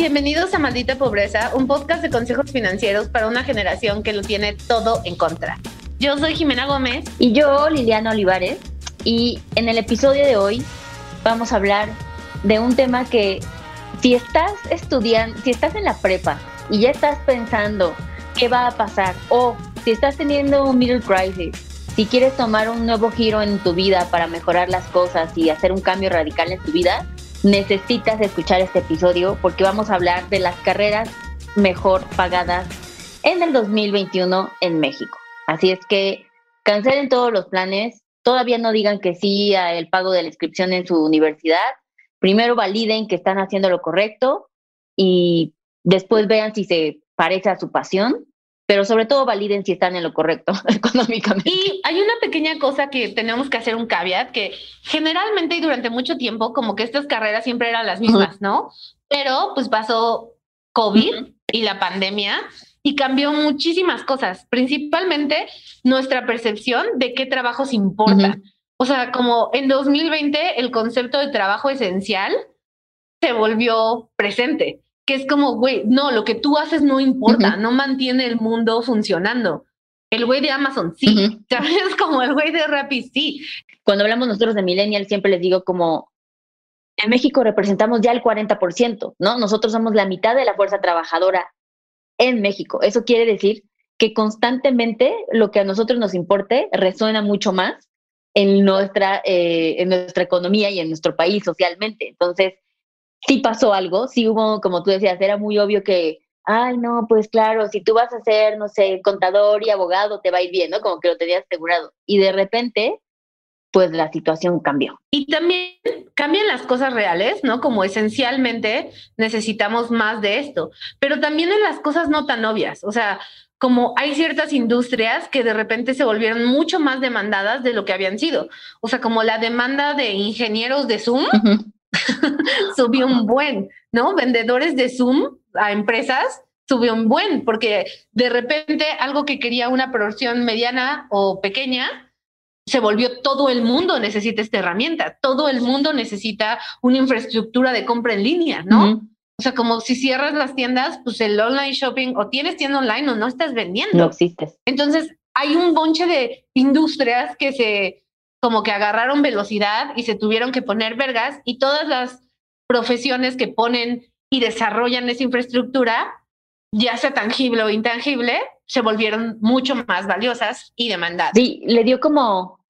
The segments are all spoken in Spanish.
bienvenidos a Maldita Pobreza, un podcast de consejos financieros para una generación que lo tiene todo en contra. Yo soy Jimena Gómez. Y yo, Liliana Olivares. Y en el episodio de hoy vamos a hablar de un tema que si estás estudiando, si estás en la prepa y ya estás pensando qué va a pasar, o si estás teniendo un middle crisis, si quieres tomar un nuevo giro en tu vida para mejorar las cosas y hacer un cambio radical en tu vida, necesitas escuchar este episodio porque vamos a hablar de las carreras mejor pagadas en el 2021 en México. Así es que cancelen todos los planes, todavía no digan que sí al pago de la inscripción en su universidad, primero validen que están haciendo lo correcto y después vean si se parece a su pasión pero sobre todo validen si están en lo correcto económicamente. Y hay una pequeña cosa que tenemos que hacer un caveat, que generalmente y durante mucho tiempo, como que estas carreras siempre eran las mismas, ¿no? Pero pues pasó COVID y la pandemia y cambió muchísimas cosas, principalmente nuestra percepción de qué trabajos importan. O sea, como en 2020 el concepto de trabajo esencial se volvió presente que es como, güey, no, lo que tú haces no importa, no mantiene el mundo funcionando. El güey de Amazon sí, ¿sabes? Como el güey de Rappi sí. Cuando hablamos nosotros de millennial, siempre les digo como, en México representamos ya el 40%, ¿no? Nosotros somos la mitad de la fuerza trabajadora en México. Eso quiere decir que constantemente lo que a nosotros nos importe resuena mucho más en nuestra, eh, en nuestra economía y en nuestro país socialmente. Entonces, sí pasó algo, sí hubo, como tú decías, era muy obvio que, ay, no, pues claro, si tú vas a ser, no sé, contador y abogado, te va a ir bien, ¿no? Como que lo tenías asegurado. Y de repente, pues la situación cambió. Y también cambian las cosas reales, ¿no? Como esencialmente necesitamos más de esto, pero también en las cosas no tan obvias, o sea, como hay ciertas industrias que de repente se volvieron mucho más demandadas de lo que habían sido. O sea, como la demanda de ingenieros de Zoom, subió un buen, ¿no? Vendedores de Zoom a empresas subió un buen, porque de repente algo que quería una producción mediana o pequeña, se volvió todo el mundo necesita esta herramienta, todo el mundo necesita una infraestructura de compra en línea, ¿no? O sea, como si cierras las tiendas, pues el online shopping o tienes tienda online o no estás vendiendo. No existes. Entonces, hay un bonche de industrias que se como que agarraron velocidad y se tuvieron que poner vergas y todas las profesiones que ponen y desarrollan esa infraestructura, ya sea tangible o intangible, se volvieron mucho más valiosas y demandadas. Sí, le dio como,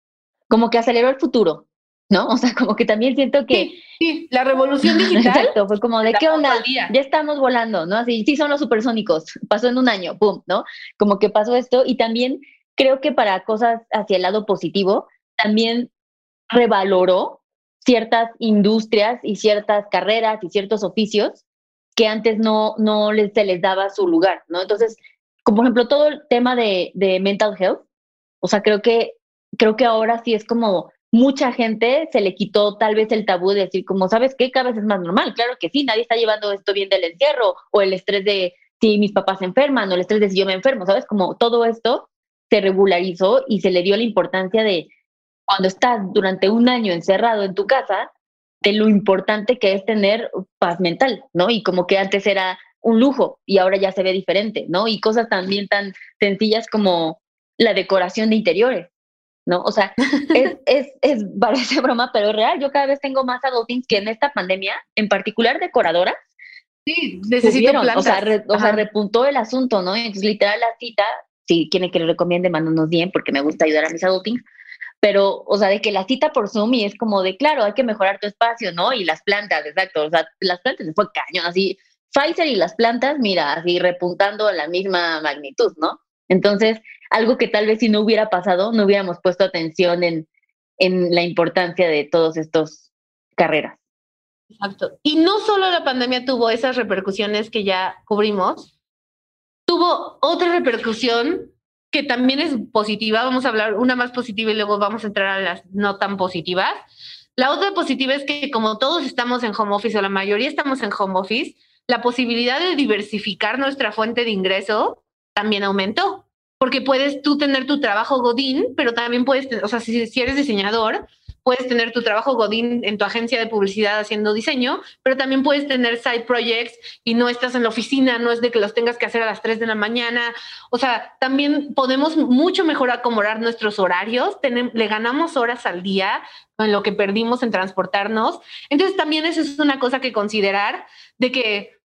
como que aceleró el futuro, ¿no? O sea, como que también siento que... Sí, la revolución digital. Exacto, fue como de qué onda, ya estamos volando, ¿no? Así, sí, son los supersónicos, pasó en un año, pum, ¿no? Como que pasó esto y también creo que para cosas hacia el lado positivo, también revaloró ciertas industrias y ciertas carreras y ciertos oficios que antes no, no les, se les daba su lugar, ¿no? Entonces, como por ejemplo todo el tema de, de mental health, o sea, creo que, creo que ahora sí es como mucha gente se le quitó tal vez el tabú de decir como, ¿sabes qué? Cada vez es más normal, claro que sí, nadie está llevando esto bien del encierro o el estrés de si mis papás se enferman o el estrés de si yo me enfermo, ¿sabes? Como todo esto se regularizó y se le dio la importancia de, cuando estás durante un año encerrado en tu casa, de lo importante que es tener paz mental, ¿no? Y como que antes era un lujo y ahora ya se ve diferente, ¿no? Y cosas también tan sencillas como la decoración de interiores, ¿no? O sea, es, es, es, parece broma, pero es real. Yo cada vez tengo más adultings que en esta pandemia, en particular decoradoras. Sí, necesito plantas. O sea, o sea, repuntó el asunto, ¿no? Entonces, literal, la cita, si quieren que le recomiende, mándanos bien, porque me gusta ayudar a mis adultings pero, o sea, de que la cita por Zoom y es como de, claro, hay que mejorar tu espacio, ¿no? Y las plantas, exacto, o sea, las plantas se fue cañón, así, Pfizer y las plantas, mira, así repuntando a la misma magnitud, ¿no? Entonces, algo que tal vez si no hubiera pasado, no hubiéramos puesto atención en, en la importancia de todas estas carreras. Exacto. Y no solo la pandemia tuvo esas repercusiones que ya cubrimos, tuvo otra repercusión que también es positiva. Vamos a hablar una más positiva y luego vamos a entrar a las no tan positivas. La otra positiva es que como todos estamos en home office o la mayoría estamos en home office, la posibilidad de diversificar nuestra fuente de ingreso también aumentó. Porque puedes tú tener tu trabajo Godín, pero también puedes, o sea, si, eres diseñador, puedes tener tu trabajo Godín en tu agencia de publicidad haciendo diseño, pero también puedes tener side projects y no estás en la oficina, no es de que los tengas que hacer a las 3 de la mañana. O sea, también podemos mucho mejor acomodar nuestros horarios, le ganamos horas al día en lo que perdimos en transportarnos. Entonces también eso es una cosa que considerar de que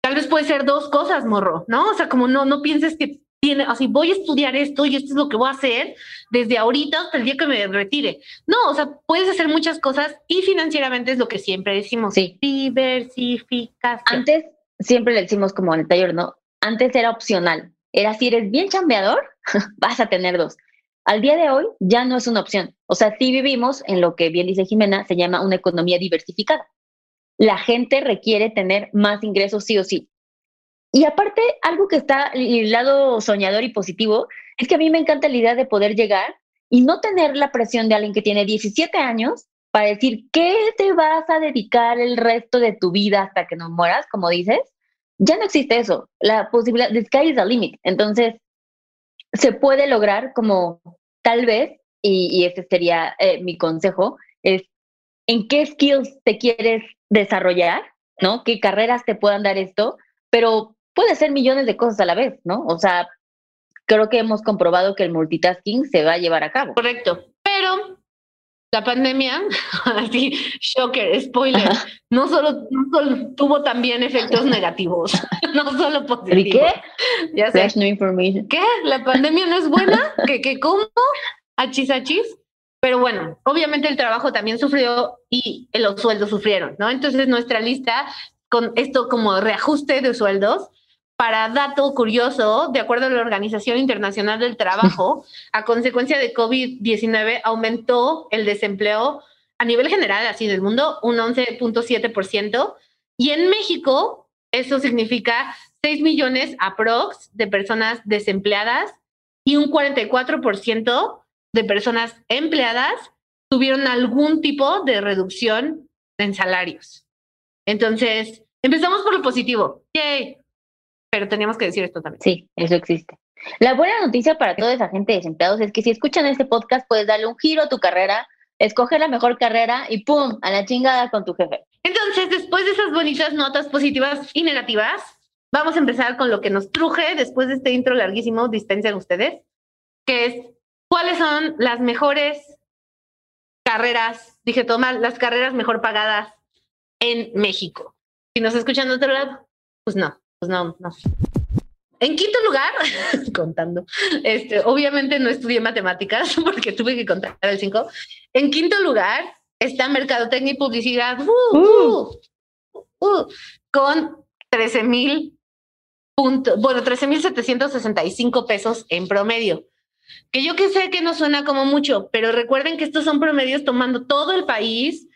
tal vez puede ser dos cosas, morro, ¿no? O sea, como no, no pienses que tiene, así voy a estudiar esto y esto es lo que voy a hacer desde ahorita hasta el día que me retire. No, o sea, puedes hacer muchas cosas y financieramente es lo que siempre decimos. Sí. Diversificación. Antes siempre le decimos como en el taller, ¿no? Antes era opcional. Era si eres bien chambeador, vas a tener dos. Al día de hoy ya no es una opción. O sea, sí vivimos en lo que bien dice Jimena, se llama una economía diversificada. La gente requiere tener más ingresos sí o sí. Y aparte, algo que está el lado soñador y positivo es que a mí me encanta la idea de poder llegar y no tener la presión de alguien que tiene 17 años para decir, ¿qué te vas a dedicar el resto de tu vida hasta que no mueras, como dices? Ya no existe eso. La posibilidad, the sky is the limit. Entonces, se puede lograr como tal vez, y, ese sería eh, mi consejo, es en qué skills te quieres desarrollar, ¿no? ¿Qué carreras te puedan dar esto? Pero puede ser millones de cosas a la vez, ¿no? O sea, creo que hemos comprobado que el multitasking se va a llevar a cabo. Correcto. Pero la pandemia, así, shocker, spoiler, no solo, tuvo también efectos negativos, no solo positivos. ¿Y qué? Ya sé. no information. ¿Qué? ¿La pandemia no es buena? ¿Qué, qué cómo? ¿Achis, achis? Pero bueno, obviamente el trabajo también sufrió y los sueldos sufrieron, ¿no? Entonces nuestra lista con esto como reajuste de sueldos para dato curioso, de acuerdo a la Organización Internacional del Trabajo, a consecuencia de COVID-19 aumentó el desempleo a nivel general, así del mundo, un 11.7%. Y en México, eso significa 6 millones aprox de personas desempleadas y un 44% de personas empleadas tuvieron algún tipo de reducción en salarios. Entonces, empezamos por lo positivo. Yay pero teníamos que decir esto también. Sí, eso existe. La buena noticia para toda esa gente de desempleados es que si escuchan este podcast puedes darle un giro a tu carrera, escoger la mejor carrera y ¡pum! a la chingada con tu jefe. Entonces, después de esas bonitas notas positivas y negativas, vamos a empezar con lo que nos truje después de este intro larguísimo, dispensen ustedes, que es cuáles son las mejores carreras, dije toma, las carreras mejor pagadas en México. Si nos escuchan de otro lado, pues no. Pues no, no. En quinto lugar, contando, este, obviamente no estudié matemáticas porque tuve que contar el 5. En quinto lugar está Mercadotecnia y Publicidad uh, uh. Uh, con 13 mil puntos, bueno, 13 mil 765 pesos en promedio. Que yo que sé que no suena como mucho, pero recuerden que estos son promedios tomando todo el país,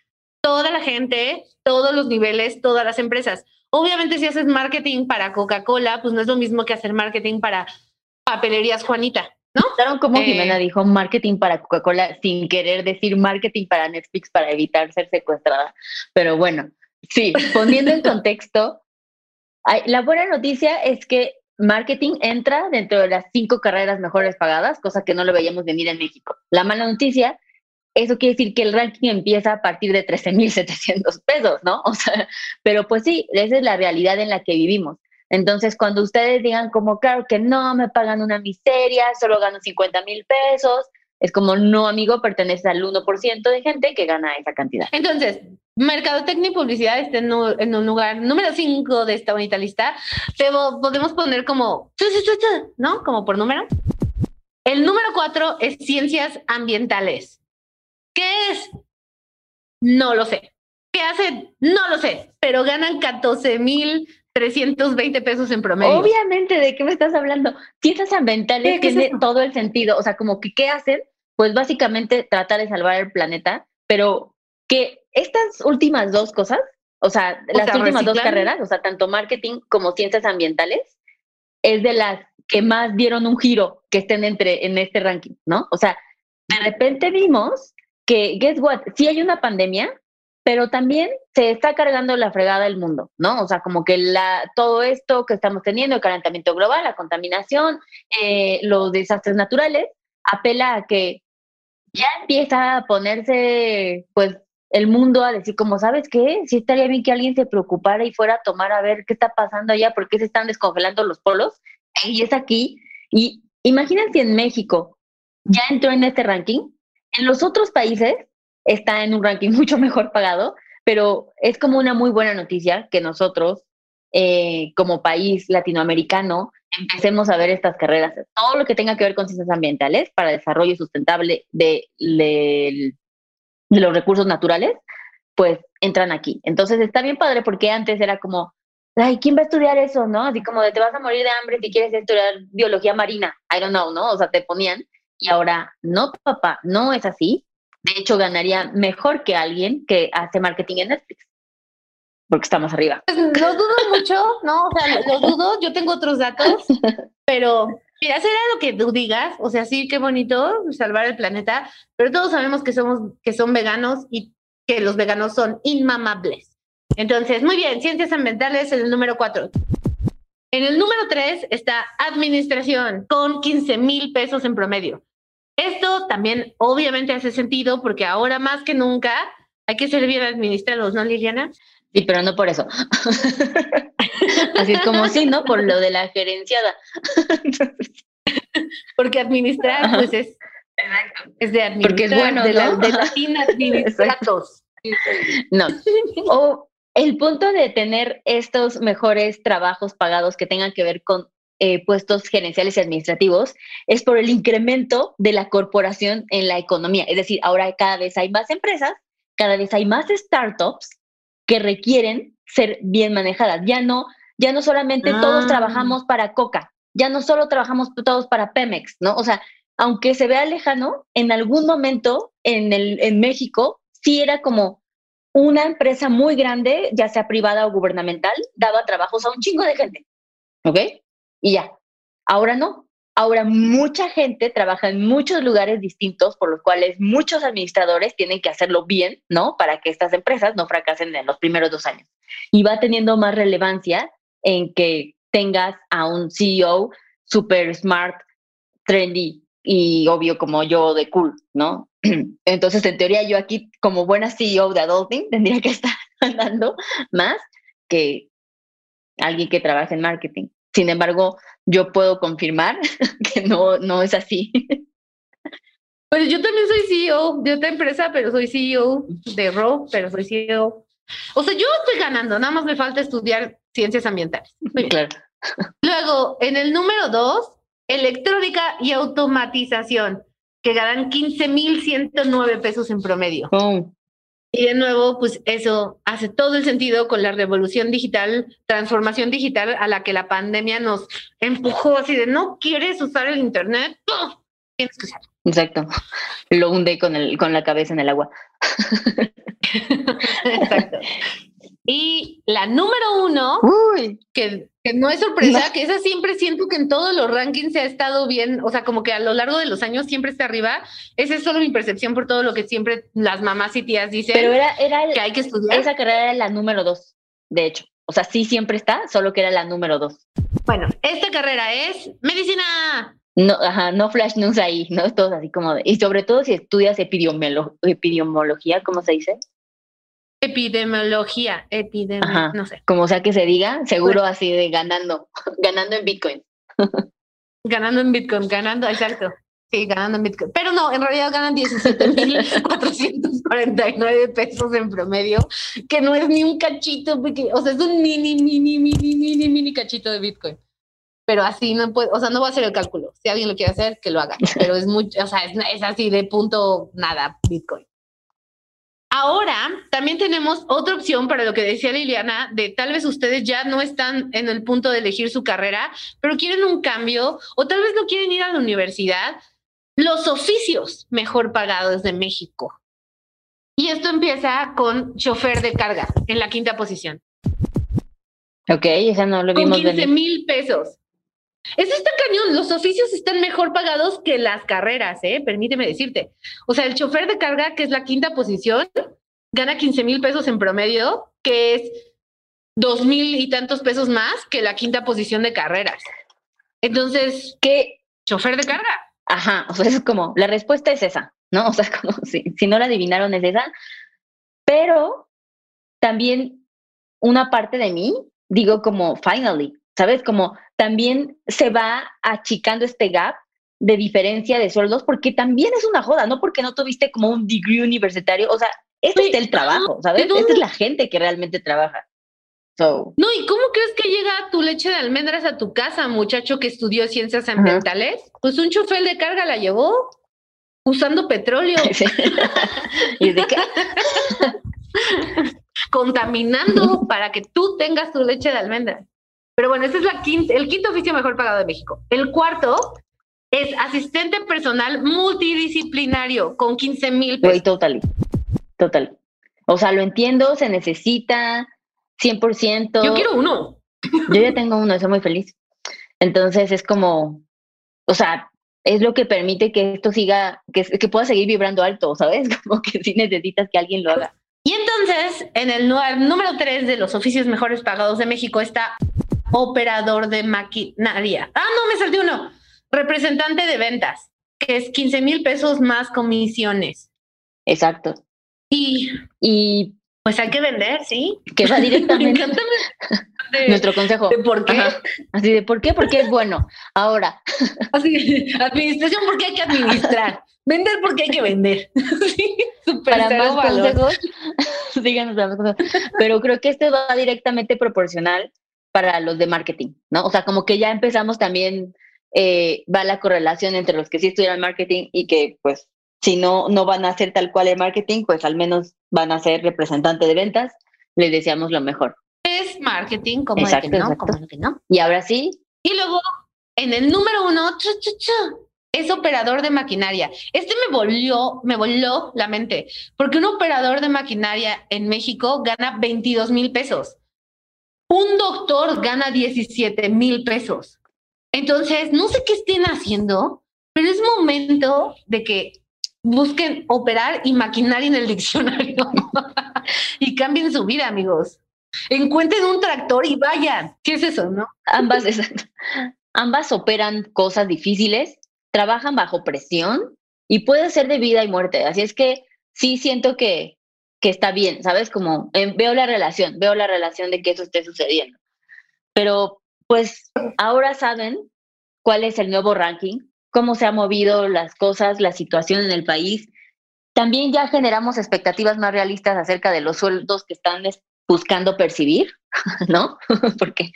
toda la gente, todos los niveles, todas las empresas. Obviamente si haces marketing para Coca-Cola, pues no es lo mismo que hacer marketing para papelerías Juanita, ¿no? Claro, como eh, Jimena dijo, marketing para Coca-Cola sin querer decir marketing para Netflix para evitar ser secuestrada. Pero bueno, sí, poniendo en contexto, la buena noticia es que marketing entra dentro de las cinco carreras mejores pagadas, cosa que no lo veíamos venir en México. La mala noticia eso quiere decir que el ranking empieza a partir de 13.700 pesos, ¿no? O sea, pero pues sí, esa es la realidad en la que vivimos. Entonces, cuando ustedes digan como, claro que no, me pagan una miseria, solo gano 50 mil pesos, es como, no, amigo, perteneces al 1% de gente que gana esa cantidad. Entonces, Mercadotecnia y Publicidad está en un, lugar número 5 de esta bonita lista, pero podemos poner como, ¿no? Como por número. El número 4 es Ciencias Ambientales. ¿Qué es? No lo sé. ¿Qué hacen? No lo sé, pero ganan 14 mil 320 pesos en promedio. Obviamente, ¿de qué me estás hablando? Ciencias ambientales tiene todo el sentido. O sea, como que, ¿qué hacen? Pues básicamente tratar de salvar el planeta, pero que estas últimas dos cosas, o sea, las últimas dos carreras, o sea, tanto marketing como ciencias ambientales, es de las que más dieron un giro que estén entre en este ranking, ¿no? O sea, de repente vimos que, guess what, sí hay una pandemia, pero también se está cargando la fregada del mundo, ¿no? O sea, como que la, todo esto que estamos teniendo, el calentamiento global, la contaminación, eh, los desastres naturales, apela a que ya empieza a ponerse, pues, el mundo a decir, como, ¿sabes qué? Si estaría bien que alguien se preocupara y fuera a tomar a ver qué está pasando allá, por qué se están descongelando los polos. Y es aquí. Y imagínense en México ya entró en este ranking. En los otros países está en un ranking mucho mejor pagado, pero es como una muy buena noticia que nosotros, eh, como país latinoamericano, empecemos a ver estas carreras, todo lo que tenga que ver con ciencias ambientales para desarrollo sustentable de, de, los recursos naturales, pues entran aquí. Entonces está bien padre porque antes era como, ay, ¿quién va a estudiar eso, no? Así como de te vas a morir de hambre si quieres estudiar biología marina, I don't know, ¿no? O sea, te ponían y ahora, no, papá, no es así. De hecho, ganaría mejor que alguien que hace marketing en Netflix porque estamos arriba. Pues, lo dudo mucho, ¿no? O sea, lo, dudo, yo tengo otros datos, pero mira, será lo que tú digas, o sea, sí, qué bonito salvar el planeta, pero todos sabemos que somos, que son veganos y que los veganos son inmamables. Entonces, muy bien, ciencias ambientales, el número cuatro. En el número tres está administración, con 15 mil pesos en promedio. Esto también obviamente hace sentido porque ahora más que nunca hay que ser bien administrados, ¿no, Liliana? Sí, pero no por eso. Así es como sí, ¿no? Por lo de la gerenciada. Porque administrar, pues es, es de administrar. Porque es bueno, de, la, de latín administratos. No. O el punto de tener estos mejores trabajos pagados que tengan que ver con eh, puestos gerenciales y administrativos es por el incremento de la corporación en la economía. Es decir, ahora cada vez hay más empresas, cada vez hay más startups que requieren ser bien manejadas. Ya no, ya no solamente todos ah. trabajamos para Coca, ya no solo trabajamos todos para Pemex, ¿no? O sea, aunque se vea lejano, en algún momento en, el, en México sí era como una empresa muy grande, ya sea privada o gubernamental, daba trabajos a un chingo de gente, ¿ok? Y ya. Ahora no. Ahora mucha gente trabaja en muchos lugares distintos, por los cuales muchos administradores tienen que hacerlo bien, ¿no? Para que estas empresas no fracasen en los primeros dos años. Y va teniendo más relevancia en que tengas a un CEO super smart, trendy y obvio como yo de cool, ¿no? Entonces, en teoría, yo aquí como buena CEO de Adulting tendría que estar andando más que alguien que trabaja en marketing. Sin embargo, yo puedo confirmar que no, no es así. Pues yo también soy CEO de otra empresa, pero soy CEO de RO, pero soy CEO. O sea, yo estoy ganando, nada más me falta estudiar ciencias ambientales. Claro. Luego, en el número dos, electrónica y automatización, que ganan 15.109 pesos en promedio. Oh. Y de nuevo, pues eso hace todo el sentido con la revolución digital, transformación digital a la que la pandemia nos empujó así de no quieres usar el internet, tienes que usarlo. Exacto. Lo hunde con el, con la cabeza en el agua. Exacto. Y la número uno, que, no es sorpresa, que esa siempre siento que en todos los rankings se ha estado bien, o sea, como que a lo largo de los años siempre está arriba. Esa es solo mi percepción por todo lo que siempre las mamás y tías dicen Pero era, era que hay que estudiar. Esa carrera era la número dos, de hecho. O sea, sí siempre está, solo que era la número dos. Bueno, esta carrera es medicina. No, ajá, no flash news ahí, ¿no? Es todo así como de, y sobre todo si estudias epidemiología, ¿cómo se dice? Epidemiología, epidemia, no sé. Como sea que se diga, seguro así de ganando, ganando en Bitcoin. ganando en Bitcoin, ganando, exacto. Sí, ganando en Bitcoin. Pero no, en realidad ganan 17.449 pesos en promedio, que no es ni un cachito, porque, o sea, es un mini, mini, mini, mini, mini cachito de Bitcoin. Pero así no puede, o sea, no va a hacer el cálculo. Si alguien lo quiere hacer, que lo haga. Pero es mucho, o sea, es, es así de punto nada Bitcoin. Ahora también tenemos otra opción para lo que decía Liliana, de tal vez ustedes ya no están en el punto de elegir su carrera, pero quieren un cambio o tal vez no quieren ir a la universidad. Los oficios mejor pagados de México. Y esto empieza con chofer de carga en la quinta posición. Ok, esa no lo vimos. Con 15 mil pesos. Eso está cañón. Los oficios están mejor pagados que las carreras, ¿eh? Permíteme decirte. O sea, el chofer de carga, que es la quinta posición, gana 15 mil pesos en promedio, que es dos mil y tantos pesos más que la quinta posición de carreras. Entonces, ¿qué? Chofer de carga. Ajá, o sea, es como, la respuesta es esa. ¿no? O sea, como si, si no la adivinaron es esa. Pero también una parte de mí, digo como, finally, ¿sabes? Como también se va achicando este gap de diferencia de sueldos, porque también es una joda, no porque no tuviste como un degree universitario, o sea, este es el trabajo, ¿sabes? Esta es la gente que realmente trabaja. No, ¿y cómo crees que llega tu leche de almendras a tu casa, muchacho que estudió ciencias ambientales? Pues un chofer de carga la llevó usando petróleo. ¿Y de qué? Contaminando para que tú tengas tu leche de almendras. Pero bueno, ese es la quinta, el quinto oficio mejor pagado de México. El cuarto es asistente personal multidisciplinario con 15 mil pesos. total, total. O sea, lo entiendo, se necesita 100%. Yo quiero uno. Yo ya tengo uno, soy muy feliz. Entonces es como, o sea, es lo que permite que esto siga, que, que pueda seguir vibrando alto, ¿sabes? Como que si necesitas que alguien lo haga. Y entonces, en el número tres de los oficios mejores pagados de México está operador de maquinaria. Ah, no, me salté uno. Representante de ventas, que es 15 mil pesos más comisiones. Exacto. Y, y pues hay que vender, ¿sí? Que va directamente. Nuestro consejo. ¿De por qué? Así de por qué, porque es bueno. Ahora. Así, administración porque hay que administrar. Vender porque hay que vender. sí, Para más consejos, síganos Pero creo que este va directamente proporcional para los de marketing, ¿no? O sea, como que ya empezamos también, eh, va la correlación entre los que sí estudian marketing y que pues si no, no van a hacer tal cual el marketing, pues al menos van a ser representante de ventas. Les deseamos lo mejor. Es marketing, como exacto, que no, como que no. Y ahora sí. Y luego, en el número uno, es operador de maquinaria. Este me volvió, me voló la mente, porque un operador de maquinaria en México gana 22 mil pesos. Un doctor gana 17 mil pesos. Entonces, no sé qué estén haciendo, pero es momento de que busquen operar y maquinar en el diccionario y cambien su vida, amigos. Encuentren un tractor y vayan. ¿Qué es eso, no? Ambas, ambas operan cosas difíciles, trabajan bajo presión y puede ser de vida y muerte. Así es que sí siento que que está bien, ¿sabes? Como eh, veo la relación, veo la relación de que eso esté sucediendo. Pero pues ahora saben cuál es el nuevo ranking, cómo se han movido las cosas, la situación en el país. También ya generamos expectativas más realistas acerca de los sueldos que están buscando percibir, ¿no? porque,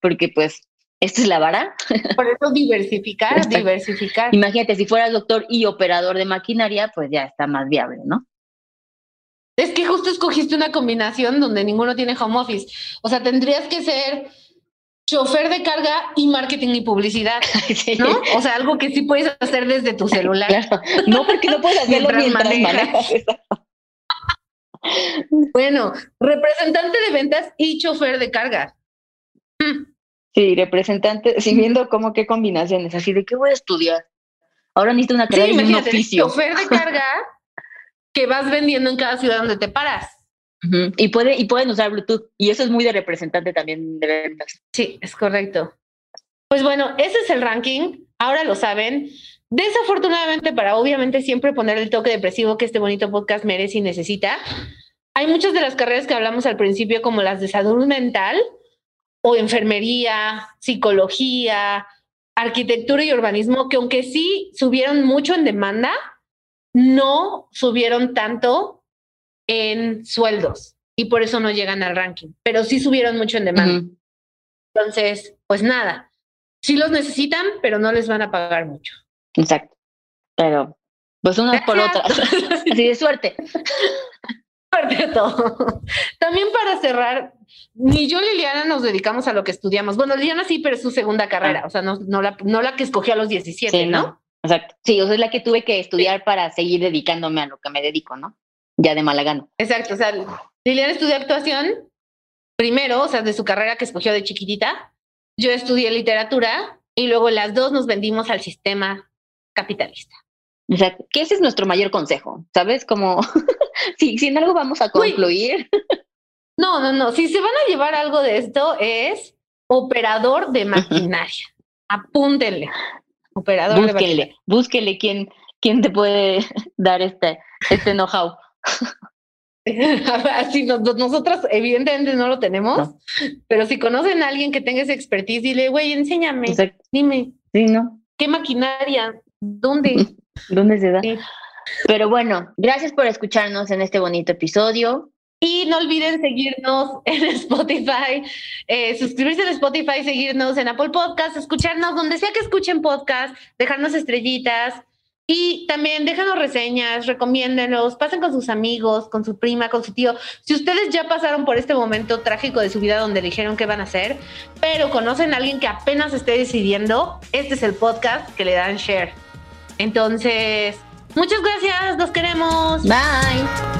porque pues esta es la vara. Por eso diversificar, diversificar. Imagínate, si fueras doctor y operador de maquinaria, pues ya está más viable, ¿no? Es que justo escogiste una combinación donde ninguno tiene home office. O sea, tendrías que ser chofer de carga y marketing y publicidad, ¿no? O sea, algo que sí puedes hacer desde tu celular. No, porque no puedes hacerlo mientras, manejas. bueno, representante de ventas y chofer de carga. Hmm. Sí, representante, sí, viendo cómo qué combinaciones, así de qué voy a estudiar. Ahora necesito una carrera sí, un oficio. Chofer de carga que vas vendiendo en cada ciudad donde te paras. Y, puede, y pueden usar Bluetooth. Y eso es muy de representante también de ventas. Sí, es correcto. Pues bueno, ese es el ranking. Ahora lo saben. Desafortunadamente, para obviamente siempre poner el toque depresivo que este bonito podcast merece y necesita, hay muchas de las carreras que hablamos al principio, como las de salud mental o enfermería, psicología, arquitectura y urbanismo, que aunque sí subieron mucho en demanda, no subieron tanto en sueldos y por eso no llegan al ranking, pero sí subieron mucho en demanda. Entonces, pues nada, sí los necesitan, pero no les van a pagar mucho. Exacto. Pero, pues unas por otras. Así de suerte. Suerte todo. También para cerrar, ni yo Liliana nos dedicamos a lo que estudiamos. Bueno, Liliana sí, pero es su segunda carrera, ah. o sea, no, no, la, no la que escogió a los 17, ¿no? Exacto. Sí, o sea, es la que tuve que estudiar para seguir dedicándome a lo que me dedico, ¿no? Ya de Malagano. Exacto. O sea, Liliana estudió actuación primero, o sea, de su carrera que escogió de chiquitita. Yo estudié literatura y luego las dos nos vendimos al sistema capitalista. O sea, que ese es nuestro mayor consejo, ¿sabes? Como, si, si en algo vamos a concluir. no, no, no. Si se van a llevar algo de esto es operador de maquinaria. Apúntenle. Operador búsquenle, búsquenle quién, ¿quién te puede dar este, este know-how? Así nosotros evidentemente no lo tenemos, pero si conocen a alguien que tenga esa expertise, dile, güey, enséñame, dime. Sí, ¿no? ¿Qué maquinaria? ¿Dónde? ¿Dónde se da? Pero bueno, gracias por escucharnos en este bonito episodio. Y no olviden seguirnos en Spotify, eh, suscribirse en Spotify, seguirnos en Apple Podcast, escucharnos donde sea que escuchen podcast, dejarnos estrellitas y también déjanos reseñas, recomiéndenlos, pasen con sus amigos, con su prima, con su tío. Si ustedes ya pasaron por este momento trágico de su vida donde dijeron qué van a hacer, pero conocen a alguien que apenas esté decidiendo, este es el podcast que le dan share. Entonces, muchas gracias, los queremos. Bye.